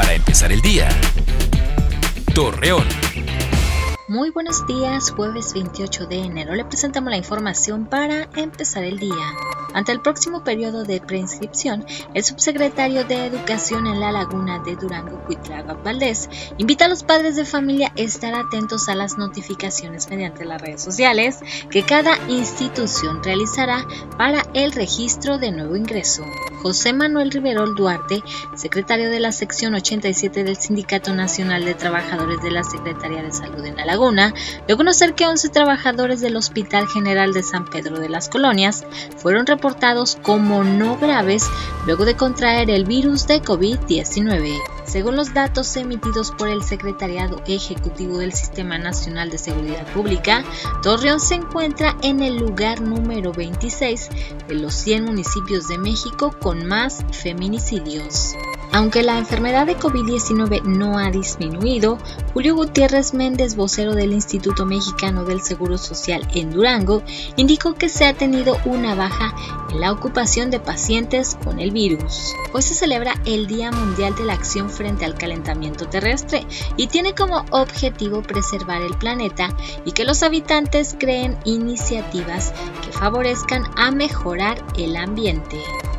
Para empezar el día. Torreón. Muy buenos días, jueves 28 de enero. Le presentamos la información para empezar el día. Ante el próximo periodo de preinscripción, el subsecretario de Educación en la Laguna de Durango, Cuitlaga Valdés, invita a los padres de familia a estar atentos a las notificaciones mediante las redes sociales que cada institución realizará para el registro de nuevo ingreso. José Manuel Riverol Duarte, secretario de la sección 87 del Sindicato Nacional de Trabajadores de la Secretaría de Salud en La Laguna, dio a conocer que 11 trabajadores del Hospital General de San Pedro de las Colonias fueron reportados como no graves luego de contraer el virus de COVID-19. Según los datos emitidos por el Secretariado Ejecutivo del Sistema Nacional de Seguridad Pública, Torreón se encuentra en el lugar número 26 de los 100 municipios de México con más feminicidios. Aunque la enfermedad de COVID-19 no ha disminuido, Julio Gutiérrez Méndez, vocero del Instituto Mexicano del Seguro Social en Durango, indicó que se ha tenido una baja en la ocupación de pacientes con el virus. Hoy se celebra el Día Mundial de la Acción frente al calentamiento terrestre y tiene como objetivo preservar el planeta y que los habitantes creen iniciativas que favorezcan a mejorar el ambiente.